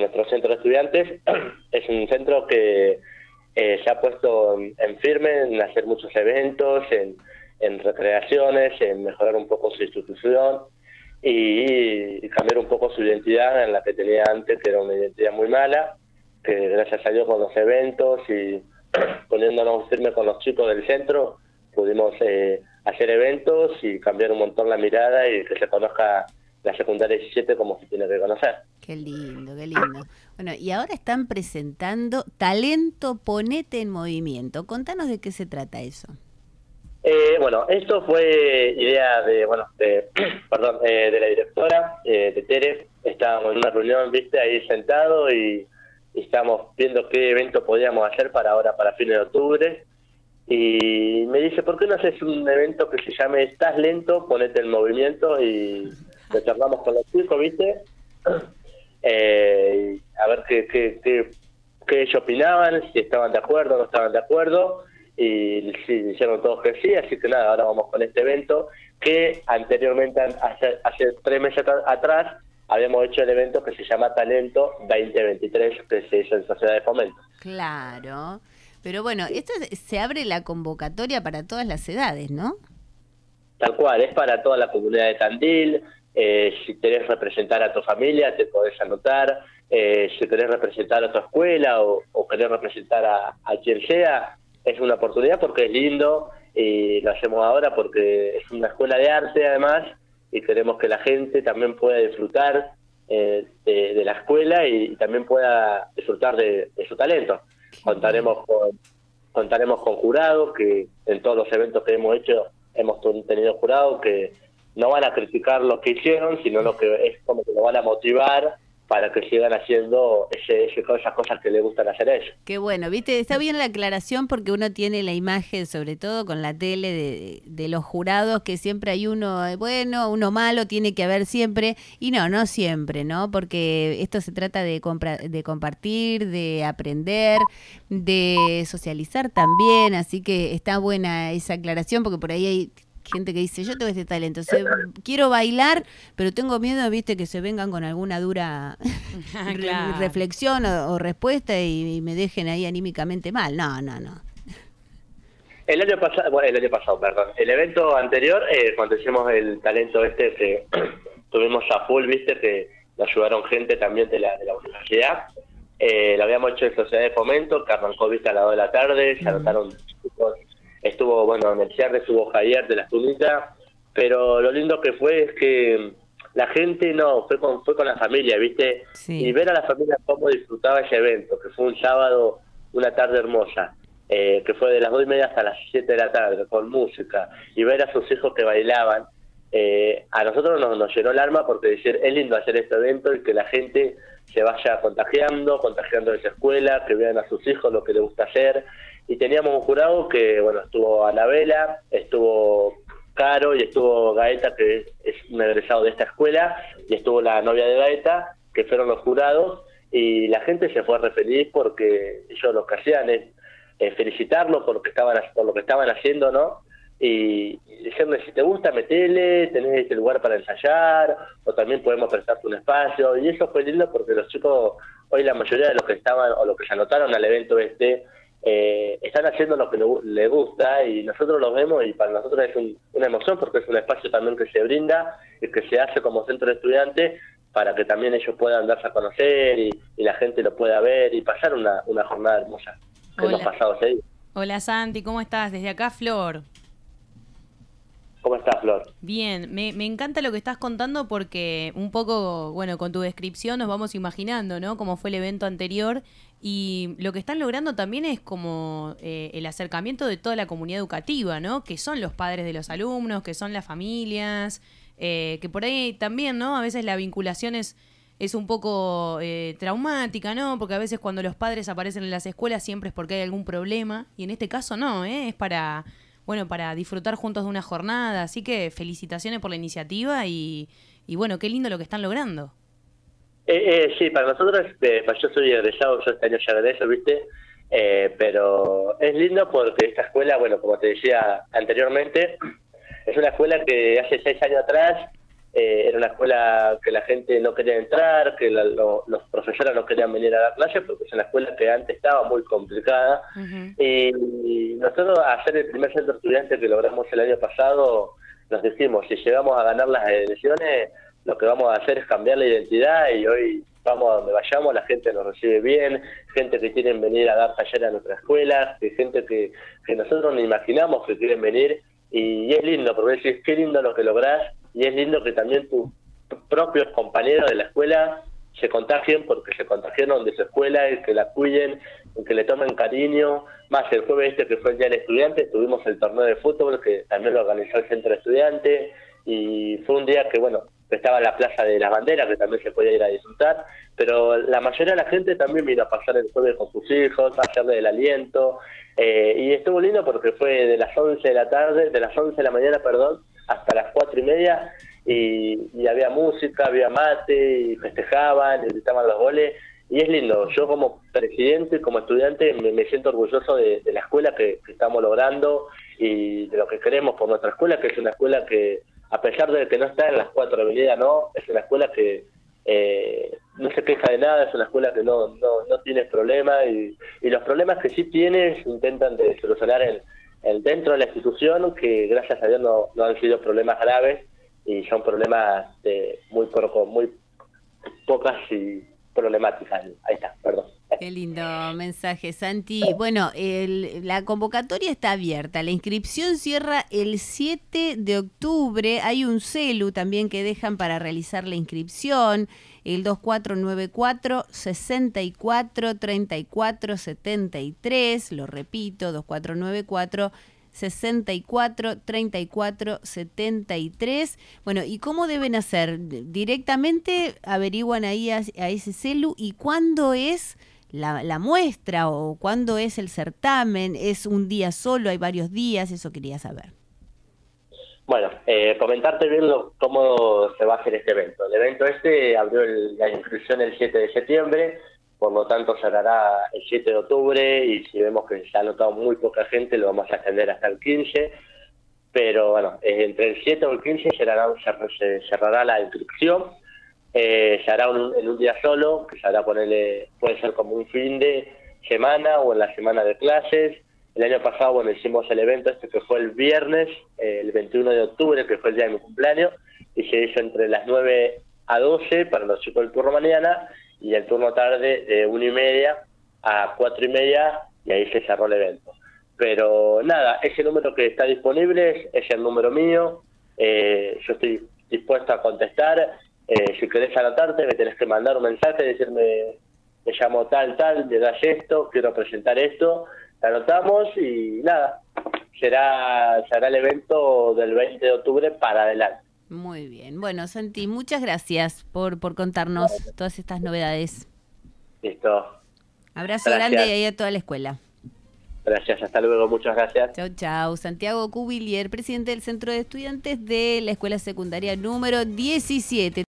nuestro centro de estudiantes. Es un centro que se ha puesto en firme en hacer muchos eventos, en, en recreaciones, en mejorar un poco su institución y cambiar un poco su identidad en la que tenía antes, que era una identidad muy mala, que gracias a Dios con los eventos y poniéndonos firme con los chicos del centro, pudimos eh, hacer eventos y cambiar un montón la mirada y que se conozca la secundaria 17 como se tiene que conocer. Qué lindo, qué lindo. Bueno, y ahora están presentando Talento Ponete en Movimiento. Contanos de qué se trata eso. Eh, bueno, esto fue idea de, bueno, de, perdón, eh, de la directora, eh, de Tere. Estábamos en una reunión, viste, ahí sentado y, estábamos viendo qué evento podíamos hacer para ahora, para fines de octubre. Y me dice, ¿por qué no haces un evento que se llame Estás lento, ponete en movimiento? Y lo charlamos con los chicos, viste. a ver qué, qué, qué, qué ellos opinaban, si estaban de acuerdo o no estaban de acuerdo y sí, dijeron todos que sí, así que nada, ahora vamos con este evento que anteriormente, hace, hace tres meses atrás, habíamos hecho el evento que se llama Talento 2023, que se hizo en Sociedad de Fomento. Claro, pero bueno, esto se abre la convocatoria para todas las edades, ¿no? Tal cual, es para toda la comunidad de Tandil, eh, si querés representar a tu familia, te podés anotar, eh, si querés representar a tu escuela o, o querés representar a, a quien sea, es una oportunidad porque es lindo y lo hacemos ahora porque es una escuela de arte además y queremos que la gente también pueda disfrutar eh, de, la escuela y, también pueda disfrutar de, su talento. Contaremos con, contaremos con jurados que en todos los eventos que hemos hecho hemos tenido jurados que no van a criticar lo que hicieron, sino lo que es como que lo van a motivar para que sigan haciendo ese, esas cosas que les gustan hacer a ellos. Qué bueno, viste, está bien la aclaración porque uno tiene la imagen, sobre todo con la tele, de, de los jurados, que siempre hay uno eh, bueno, uno malo, tiene que haber siempre, y no, no siempre, ¿no? Porque esto se trata de, de compartir, de aprender, de socializar también, así que está buena esa aclaración porque por ahí hay gente que dice, yo tengo este talento, quiero bailar, pero tengo miedo, viste, que se vengan con alguna dura reflexión o, respuesta y, me dejen ahí anímicamente mal. No, no, no. El año pasado, bueno, el año pasado, perdón, el evento anterior, eh, cuando hicimos el talento este, que tuvimos a full, viste, que nos ayudaron gente también de la, de la universidad, eh, lo habíamos hecho en Sociedad de Fomento, que arrancó, viste, a las 2 de la tarde, se anotaron estuvo, bueno, en el cierre estuvo Javier de la Tunita, pero lo lindo que fue es que la gente no, fue con, fue con la familia, ¿viste? Y ver a la familia cómo disfrutaba ese evento, que fue un sábado, una tarde hermosa, eh, que fue de las dos y media hasta las siete de la tarde, con música, y ver a sus hijos que bailaban, eh, a nosotros nos, nos llenó el alma porque decir, es lindo hacer este evento y que la gente se vaya contagiando, contagiando de esa escuela, que vean a sus hijos lo que les gusta hacer, y teníamos un jurado que, bueno, estuvo Anabela, estuvo Caro y estuvo Gaeta, que es un egresado de esta escuela, y estuvo la novia de Gaeta, que fueron los jurados, y la gente se fue re feliz porque ellos lo que hacían es felicitarlos por lo que estaban por lo que estaban haciendo, ¿no? Y, y si te gusta, metele, tenés este lugar para ensayar, o también podemos prestarte un espacio, y eso fue lindo porque los chicos, hoy la mayoría de los que estaban o los que se anotaron al evento este, eh, están haciendo lo que les gusta y nosotros lo vemos y para nosotros es una emoción porque es un espacio también que se brinda y que se hace como centro de estudiantes para que también ellos puedan darse a conocer y, la gente lo pueda ver y pasar una, una jornada hermosa que hemos pasado ese Hola Santi, ¿cómo estás? Desde acá Flor. ¿Cómo estás, Flor? Bien, me, encanta lo que estás contando porque un poco, bueno, con tu descripción nos vamos imaginando, ¿no? Cómo fue el evento anterior y lo que están logrando también es como eh, el acercamiento de toda la comunidad educativa, ¿no? Que son los padres de los alumnos, que son las familias, eh, que por ahí también, ¿no? A veces la vinculación es, es un poco eh, traumática, ¿no? Porque a veces cuando los padres aparecen en las escuelas siempre es porque hay algún problema y en este caso no, ¿eh? Es para, bueno, para disfrutar juntos de una jornada. Así que felicitaciones por la iniciativa y, y bueno, qué lindo lo que están logrando. Eh, eh, sí, para nosotros, eh, yo soy egresado, yo este año ya de eso, ¿viste? Eh, pero es lindo porque esta escuela, bueno, como te decía anteriormente, es una escuela que hace seis años atrás eh, era una escuela que la gente no quería entrar, que los profesores no querían venir a dar clases porque es una escuela que antes estaba muy complicada. Y nosotros, a ser el primer centro estudiante que logramos el año pasado, nos dijimos, si llegamos a ganar las elecciones, lo que vamos a hacer es cambiar la identidad y hoy vamos a donde vayamos, la gente nos recibe bien, gente que quieren venir a dar talleres a nuestra escuela, gente que, que nosotros no imaginamos que quieren venir y, es lindo, porque decís, qué lindo lo que lográs y es lindo que también tus propios compañeros de la escuela se contagien porque se contagiaron de su escuela y que la cuiden, que le tomen cariño. Más el jueves este que fue el Día del Estudiante, tuvimos el torneo de fútbol que también lo organizó el Centro Estudiante y fue un día que, bueno, estaba la Plaza de las Banderas, que también se podía ir a disfrutar, pero la mayoría de la gente también vino a pasar el jueves con sus hijos, a hacerle el aliento, eh, y estuvo lindo porque fue de las 11 de la tarde, de las 11 de la mañana, perdón, hasta las cuatro y media y, había música, había mate y festejaban y gritaban los goles y es lindo. Yo como presidente, como estudiante, me, siento orgulloso de, la escuela que, estamos logrando y de lo que queremos por nuestra escuela, que es una escuela que, a pesar de que no está en las cuatro avenidas, no, es una escuela que eh, no se queja de nada, es una escuela que no, no, no tiene problemas y, y los problemas que sí tiene intentan de solucionar en dentro de la institución, que gracias a Dios no, no han sido problemas graves y son problemas de muy poco, muy pocas y problemáticas. Ahí está, perdón. Qué lindo mensaje, Santi. Bueno, la convocatoria está abierta. La inscripción cierra el 7 de octubre. Hay un celu también que dejan para realizar la inscripción. El 2494 64 34 73. Lo repito, 2494 64 34 73. Bueno, ¿y cómo deben hacer? Directamente averiguan ahí a, a ese celu y cuándo es la, muestra o cuándo es el certamen? ¿Es un día solo? ¿Hay varios días? Eso quería saber. Bueno, eh, comentarte bien cómo se va a hacer este evento. El evento este abrió la inscripción el 7 de septiembre, por lo tanto cerrará el 7 de octubre y si vemos que se ha notado muy poca gente lo vamos a extender hasta el 15. Pero bueno, entre el 7 o el 15 cerrará, se cerrará la inscripción eh, se hará en un día solo, que se hará ponerle, puede ser como un fin de semana o en la semana de clases. El año pasado, bueno, hicimos el evento este que fue el viernes, eh, el 21 de octubre, que fue el día de mi cumpleaños, y se hizo entre las 9 a 12 para los chicos del turno mañana y el turno tarde de 1 y media a 4 y media, y ahí se cerró el evento. Pero nada, ese número que está disponible es, el número mío, eh, yo estoy dispuesto a contestar eh, si querés anotarte, me tenés que mandar un mensaje, decirme, me llamo tal, tal, me das esto, quiero presentar esto, te anotamos y nada, será, será el evento del 20 de octubre para adelante. Muy bien. Bueno, Santi, muchas gracias por, por contarnos todas estas novedades. Listo. Abrazo grande ahí a toda la escuela. Gracias, hasta luego, muchas gracias. Chau, chau. Santiago Cubilier, presidente del Centro de Estudiantes de la Escuela Secundaria número 17.